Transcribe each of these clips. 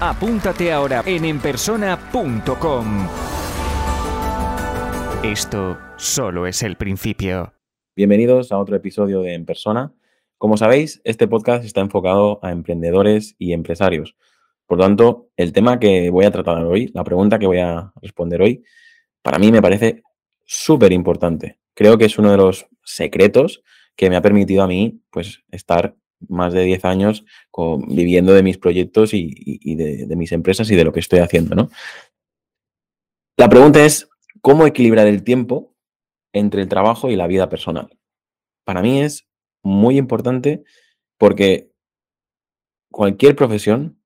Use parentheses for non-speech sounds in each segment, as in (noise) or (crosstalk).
apúntate ahora en enpersona.com. Esto solo es el principio. Bienvenidos a otro episodio de En Persona. Como sabéis, este podcast está enfocado a emprendedores y empresarios. Por tanto, el tema que voy a tratar hoy, la pregunta que voy a responder hoy, para mí me parece súper importante. Creo que es uno de los secretos que me ha permitido a mí pues, estar más de 10 años viviendo de mis proyectos y, de, de, mis empresas y de lo que estoy haciendo. ¿no? La pregunta es, ¿cómo equilibrar el tiempo entre el trabajo y la vida personal? Para mí es muy importante porque cualquier profesión,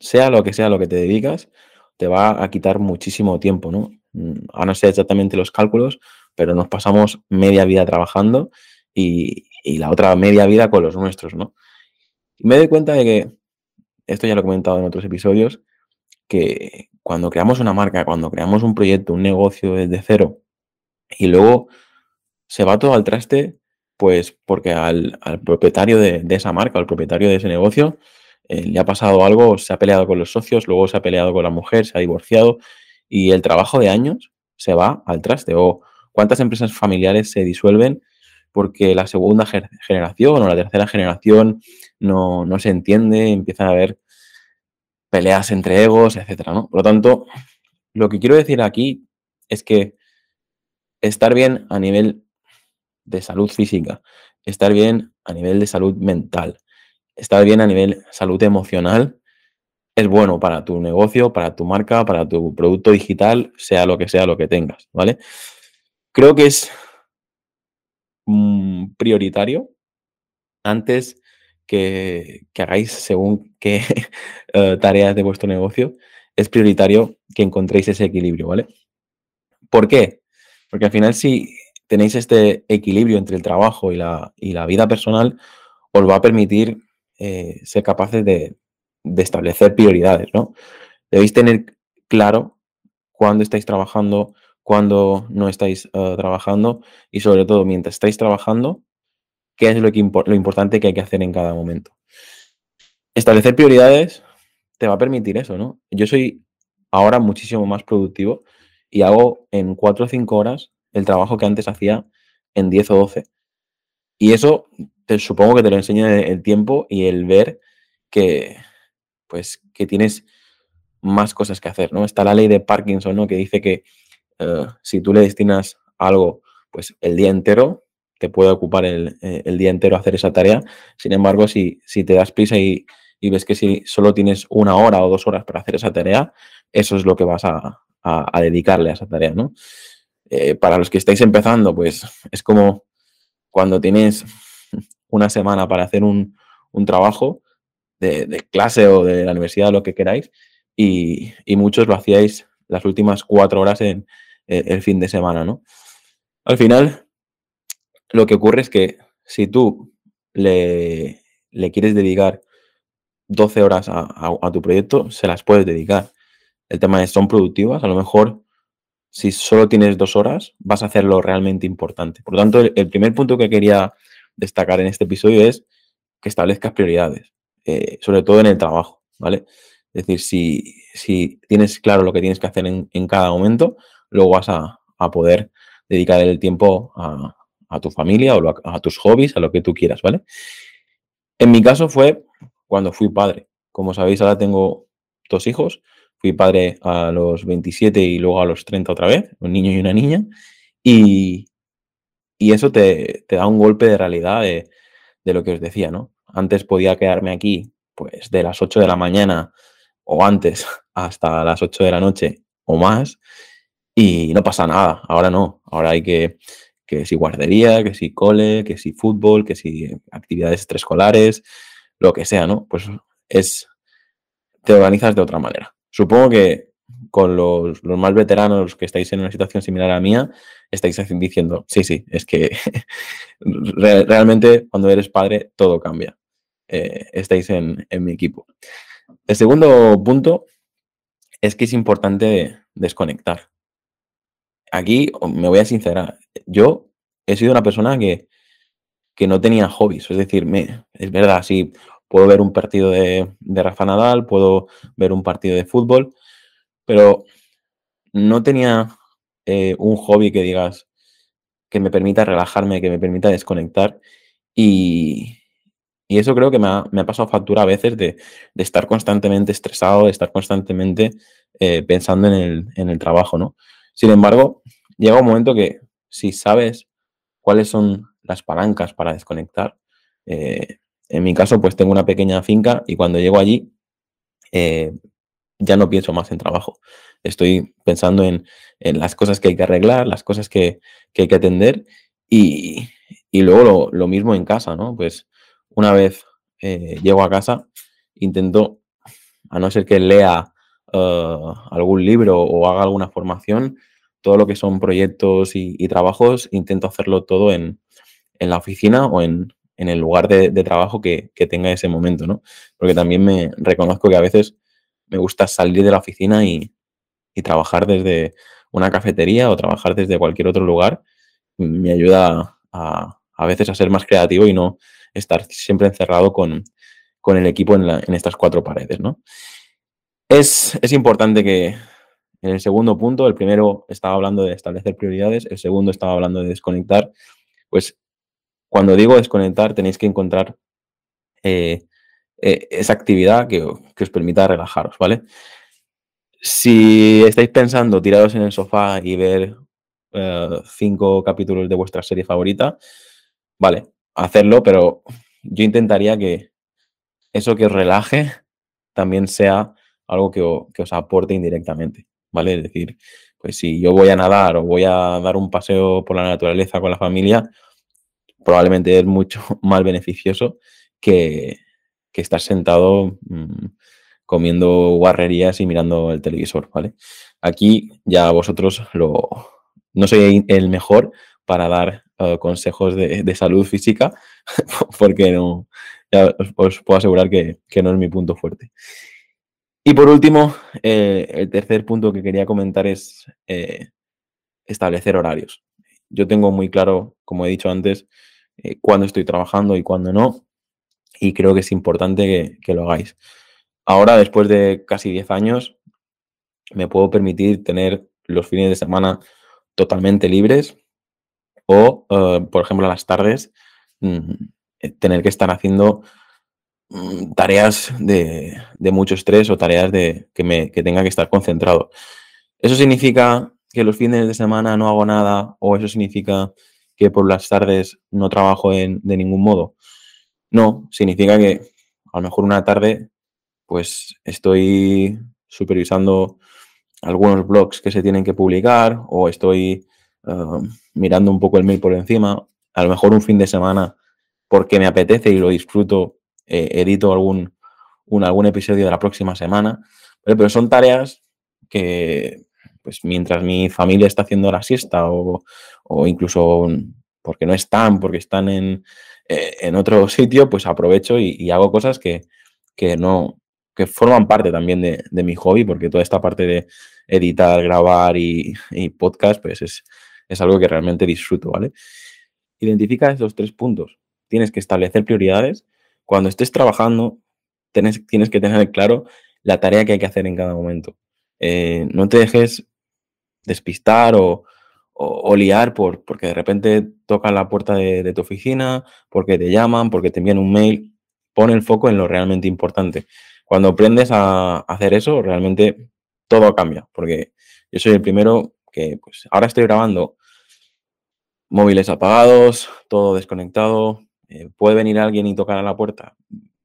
sea lo que sea lo que te dedicas, te va a quitar muchísimo tiempo, ¿no? Mm, a no ser exactamente los cálculos, pero nos pasamos media vida trabajando y, la otra media vida con los nuestros, ¿no? Y me doy cuenta de que, esto ya lo he comentado en otros episodios, que cuando creamos una marca, cuando creamos un proyecto, un negocio desde cero, y luego se va todo al traste pues porque al, propietario de, esa marca, al propietario de ese negocio, eh, le ha pasado algo, se ha peleado con los socios, luego se ha peleado con la mujer, se ha divorciado y el trabajo de años se va al traste. O cuántas empresas familiares se disuelven porque la segunda generación o la tercera generación no, se entiende, empiezan a haber peleas entre egos, etcétera, ¿no? Por lo tanto, lo que quiero decir aquí es que estar bien a nivel de salud física, estar bien a nivel de salud mental, estar bien a nivel salud emocional, es bueno para tu negocio, para tu marca, para tu producto digital, sea lo que sea lo que tengas, ¿vale? Creo que es mm, prioritario antes que, hagáis según qué (laughs) eh, tareas de vuestro negocio, es prioritario que encontréis ese equilibrio, ¿vale? ¿Por qué? Porque al final si tenéis este equilibrio entre el trabajo y la, la vida personal, os va a permitir eh, ser capaces de, establecer prioridades, ¿no? Debéis tener claro cuándo estáis trabajando, cuándo no estáis eh, trabajando y sobre todo mientras estáis trabajando, qué es lo, que lo importante que hay que hacer en cada momento. Establecer prioridades te va a permitir eso, ¿no? Yo soy ahora muchísimo más productivo y hago en cuatro o cinco horas el trabajo que antes hacía en 10 o 12. Y eso supongo que te lo enseña el tiempo y el ver que, pues, que tienes más cosas que hacer, ¿no? Está la ley de Parkinson, ¿no? Que dice que eh, si tú le destinas algo, pues, el día entero, te puede ocupar el, eh, día entero hacer esa tarea. Sin embargo, si, si te das prisa y, ves que si solo tienes una hora o dos horas para hacer esa tarea, eso es lo que vas a, a dedicarle a esa tarea, ¿no? Eh, para los que estáis empezando, pues es como cuando tienes una semana para hacer un, trabajo de, clase o de la universidad, lo que queráis, y, muchos lo hacíais las últimas cuatro horas en, el fin de semana, ¿no? Al final, lo que ocurre es que si tú le, quieres dedicar 12 horas a, tu proyecto, se las puedes dedicar. El tema es, son productivas, a lo mejor si solo tienes dos horas, vas a hacer lo realmente importante. Por lo tanto, el, primer punto que quería destacar en este episodio es que establezcas prioridades, eh, sobre todo en el trabajo, ¿vale? Es decir, si, si, tienes claro lo que tienes que hacer en, cada momento, luego vas a, poder dedicar el tiempo a, tu familia o a, a, tus hobbies, a lo que tú quieras, ¿vale? En mi caso fue cuando fui padre. Como sabéis, ahora tengo dos hijos Fui padre a los 27 y luego a los 30 otra vez, un niño y una niña. Y, eso te, da un golpe de realidad de, lo que os decía, ¿no? Antes podía quedarme aquí, pues, de las 8 de la mañana o antes (laughs) hasta las 8 de la noche o más y no pasa nada. Ahora no. Ahora hay que, que si guardería, que si cole, que si fútbol, que si actividades extraescolares, lo que sea, ¿no? Pues es, te organizas de otra manera. Supongo que con los, más veteranos que estáis en una situación similar a la mía, estáis diciendo, sí, sí, es que (laughs) realmente cuando eres padre todo cambia. Eh, estáis en, mi equipo. El segundo punto es que es importante desconectar. Aquí me voy a sincerar. Yo he sido una persona que, que no tenía hobbies. Es decir, me, es verdad, sí, puedo ver un partido de, de Rafa Nadal, puedo ver un partido de fútbol, pero no tenía eh, un hobby que digas que me permita relajarme, que me permita desconectar. Y, eso creo que me ha, pasado factura a veces de, estar constantemente estresado, de estar constantemente eh, pensando en el, trabajo, ¿no? Sin embargo, llega un momento que si sabes cuáles son las palancas para desconectar, eh, en mi caso, pues tengo una pequeña finca y cuando llego allí, ya no pienso más en trabajo. Estoy pensando en, las cosas que hay que arreglar, las cosas que, hay que atender y, luego lo, mismo en casa, ¿no? Pues una vez eh, llego a casa, intento, a no ser que lea uh, algún libro o haga alguna formación, todo lo que son proyectos y, trabajos, intento hacerlo todo en, la oficina o en, el lugar de, trabajo que, tenga ese momento, ¿no? Porque también me reconozco que a veces me gusta salir de la oficina y, trabajar desde una cafetería o trabajar desde cualquier otro lugar. Me ayuda a, veces a ser más creativo y no estar siempre encerrado con, el equipo en, estas cuatro paredes. ¿no? Es, es importante que en el segundo punto, el primero estaba hablando de establecer prioridades, el segundo estaba hablando de desconectar. Pues cuando digo desconectar tenéis que encontrar eh, eh, esa actividad que, os permita relajaros, ¿vale? Si estáis pensando tirados en el sofá y ver eh, cinco capítulos de vuestra serie favorita, vale, hacerlo, pero yo intentaría que eso que os relaje también sea algo que, os aporte indirectamente, ¿vale? Es decir, pues si yo voy a nadar o voy a dar un paseo por la naturaleza con la familia, probablemente es mucho (laughs) más beneficioso que, estar sentado mm, comiendo guarrerías y mirando el televisor, ¿vale? Aquí ya vosotros lo... No soy el mejor para dar eh, consejos de, salud física, (laughs) porque no, os, puedo asegurar que, no es mi punto fuerte. Y por último, eh, el tercer punto que quería comentar es eh, establecer horarios. Yo tengo muy claro, como he dicho antes, cuándo estoy trabajando y cuándo no y creo que es importante que, lo hagáis. Ahora, después de casi 10 años, me puedo permitir tener los fines de semana totalmente libres o, eh, por ejemplo, a las tardes, mm, eh, tener que estar haciendo tareas de, mucho estrés o tareas de que, tenga que estar concentrado. ¿Eso significa que los fines de semana no hago nada o eso significa que por las tardes no trabajo en, de ningún modo? No, significa que a lo mejor una tarde pues estoy supervisando algunos blogs que se tienen que publicar o estoy uh, mirando un poco el mail por encima. A lo mejor un fin de semana porque me apetece y lo disfruto, eh, edito algún, un, algún episodio de la próxima semana. Pero, son tareas que, pues mientras mi familia está haciendo la siesta o, o incluso porque no están, porque están en, eh, en otro (laughs) sitio, pues aprovecho y, hago cosas que, no, que forman parte también de, mi hobby, porque toda esta parte de editar, grabar y, podcast, pues es, es, algo que realmente disfruto, ¿vale? Identifica esos tres puntos. Tienes que establecer prioridades. Cuando estés trabajando, tienes, que tener claro la tarea que hay que hacer en cada momento. Eh, no te dejes despistar o, liar por, porque de repente tocan la puerta de, tu oficina, porque te llaman, porque te envían un mail. Pon el foco en lo realmente importante. Cuando aprendes a hacer eso, realmente todo cambia, porque yo soy el primero que, pues, ahora estoy grabando móviles apagados, todo desconectado. Eh, ¿Puede venir alguien y tocar a la puerta?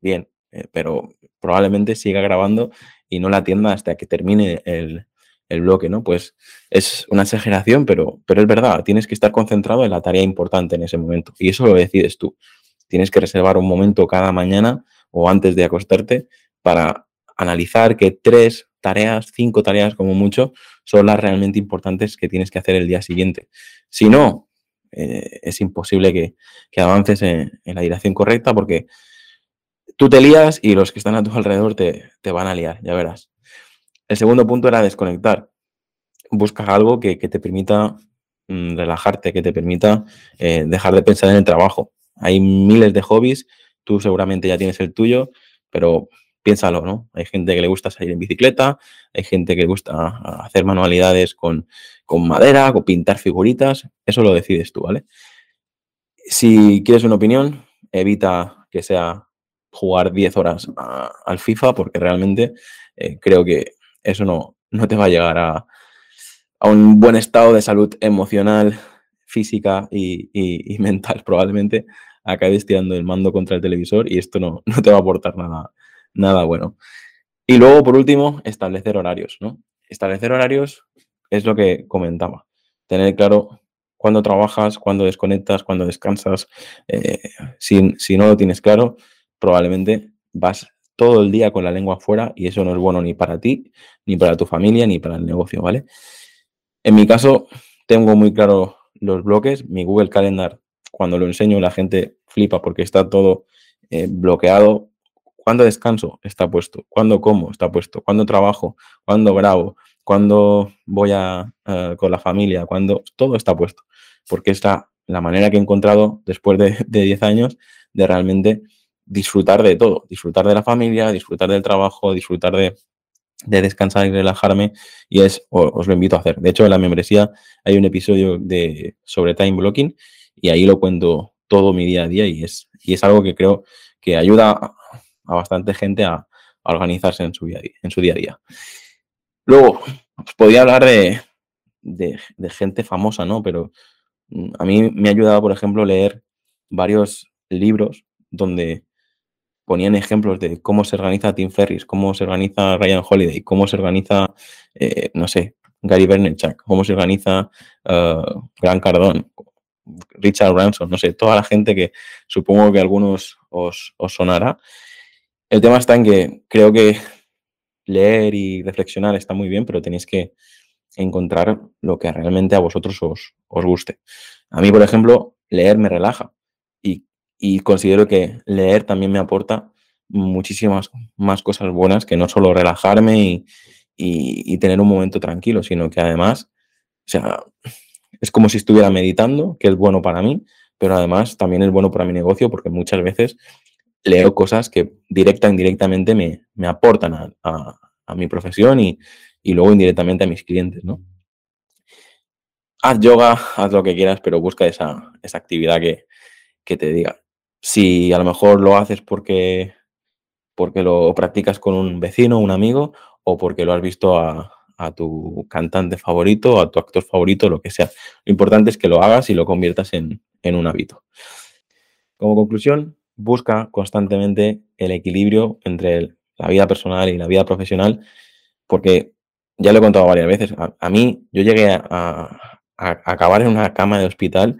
Bien, eh, pero probablemente siga grabando y no la atienda hasta que termine el, bloque, ¿no? Pues es una exageración, pero, pero es verdad, tienes que estar concentrado en la tarea importante en ese momento y eso lo decides tú. Tienes que reservar un momento cada mañana o antes de acostarte para analizar que tres tareas, cinco tareas como mucho, son las realmente importantes que tienes que hacer el día siguiente. Si no, eh, es imposible que, avances en, la dirección correcta porque tú te lías y los que están a tu alrededor te, van a liar, ya verás. El segundo punto era desconectar. Busca algo que, te permita mm, relajarte, que te permita eh, dejar de pensar en el trabajo. Hay miles de hobbies, tú seguramente ya tienes el tuyo, pero piénsalo, ¿no? Hay gente que le gusta salir en bicicleta, hay gente que le gusta hacer manualidades con, madera, o pintar figuritas, eso lo decides tú, ¿vale? Si quieres una opinión, evita que sea jugar 10 horas al FIFA, porque realmente eh, creo que eso no, no te va a llegar a, un buen estado de salud emocional, física y, (laughs) mental. Probablemente acabes tirando el mando contra el televisor y esto no, no te va a aportar nada, nada bueno. Y luego, por último, establecer horarios, ¿no? Establecer horarios es lo que comentaba. Tener claro cuándo trabajas, cuándo desconectas, cuándo descansas. Eh, si, si, no lo tienes claro, probablemente vas todo el día con la lengua afuera y eso no es bueno ni para ti, ni para tu familia, ni para el negocio, ¿vale? En mi caso, tengo muy claro los bloques. Mi Google Calendar, cuando lo enseño, la gente flipa porque está todo eh, bloqueado ¿Cuándo descanso? Está puesto. ¿Cuándo como? Está puesto. ¿Cuándo trabajo? ¿Cuándo grabo? ¿Cuándo voy a, con la familia? ¿Cuándo? Todo está puesto. Porque es la, manera que he encontrado después de, 10 años de realmente disfrutar de todo. Disfrutar de la familia, disfrutar del trabajo, disfrutar de, descansar y relajarme. Y es, os, lo invito a hacer. De hecho, en la membresía hay un episodio de, sobre time blocking y ahí lo cuento todo mi día a día y es, y es algo que creo que ayuda a bastante gente a, organizarse en su, día, en su día a día. Luego, os podía hablar de, gente famosa, ¿no? Pero mm, a mí me ha ayudado, por ejemplo, leer varios libros donde ponían ejemplos de cómo se organiza Tim Ferris, cómo se organiza Ryan Holiday, cómo se organiza, eh, no sé, Gary Vaynerchuk, cómo se organiza uh, Grant Cardone, Richard Branson, no sé, toda la gente que supongo que algunos os, os sonará. El tema está en que creo que leer y reflexionar está muy bien, pero tenéis que encontrar lo que realmente a vosotros os, guste. A mí, por ejemplo, leer me relaja y, considero que leer también me aporta muchísimas más cosas buenas que no solo relajarme y, tener un momento tranquilo, sino que además, o sea, es como si estuviera meditando, que es bueno para mí, pero además también es bueno para mi negocio porque muchas veces leo cosas que directa o indirectamente me, me aportan a, mi profesión y, luego indirectamente a mis clientes, ¿no? Haz yoga, haz lo que quieras, pero busca esa, actividad que, te diga. Si a lo mejor lo haces porque, porque lo practicas con un vecino, un amigo, o porque lo has visto a, tu cantante favorito, a tu actor favorito, lo que sea. Lo importante es que lo hagas y lo conviertas en, en un hábito. Como conclusión, busca constantemente el equilibrio entre la vida personal y la vida profesional, porque ya lo he contado varias veces, a, mí yo llegué a, acabar en una cama de hospital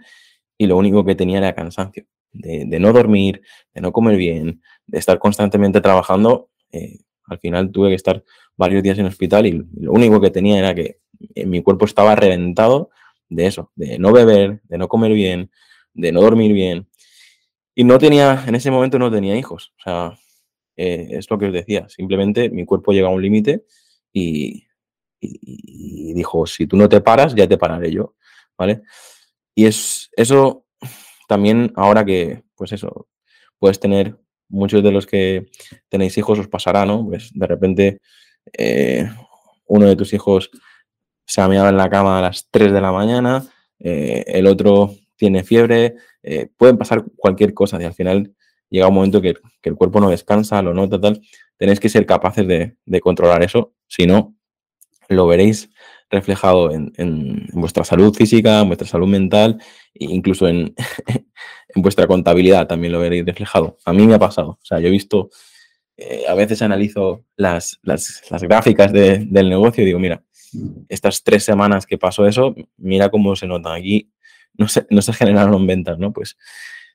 y lo único que tenía era cansancio, de, no dormir, de no comer bien, de estar constantemente trabajando. Eh, al final tuve que estar varios días en hospital y lo único que tenía era que mi cuerpo estaba reventado de eso, de no beber, de no comer bien, de no dormir bien. Y no tenía, en ese momento no tenía hijos. O sea, eh, es lo que os decía. Simplemente mi cuerpo llega a un límite y, dijo, si tú no te paras, ya te pararé yo. ¿Vale? Y es eso también ahora que, pues eso, puedes tener, muchos de los que tenéis hijos os pasará, ¿no? Pues de repente eh, uno de tus hijos se ha en la cama a las 3 de la mañana, eh, el otro tiene fiebre, eh, pueden pasar cualquier cosa y al final llega un momento que, el cuerpo no descansa, lo nota, tal. Tenéis que ser capaces de, controlar eso, si no, lo veréis reflejado en, vuestra salud física, en vuestra salud mental e incluso (laughs) en, vuestra contabilidad también lo veréis reflejado. A mí me ha pasado, o sea, yo he visto, eh, a veces analizo las, gráficas del negocio y digo, mira, estas tres semanas que pasó eso, mira cómo se nota aquí no se, generaron ventas, ¿no? Pues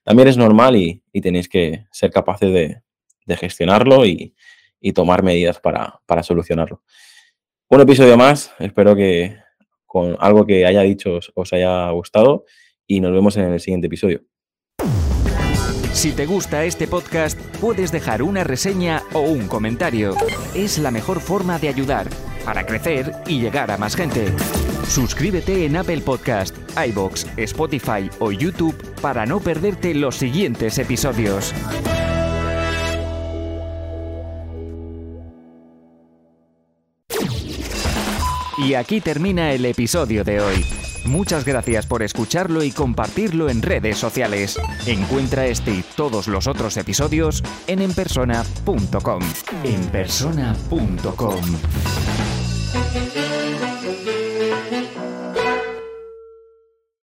también es normal y, tenéis que ser capaces de, gestionarlo y, tomar medidas para, solucionarlo. Un episodio más, espero que con algo que haya dicho os haya gustado y nos vemos en el siguiente episodio. Si te gusta este podcast, puedes dejar una reseña o un comentario. Es la mejor forma de ayudar para crecer y llegar a más gente. Suscríbete en Apple Podcast, iBox, Spotify o YouTube para no perderte los siguientes episodios. Y aquí termina el episodio de hoy. Muchas gracias por escucharlo y compartirlo en redes sociales. Encuentra este y todos los otros episodios en enpersona.com. Enpersona.com.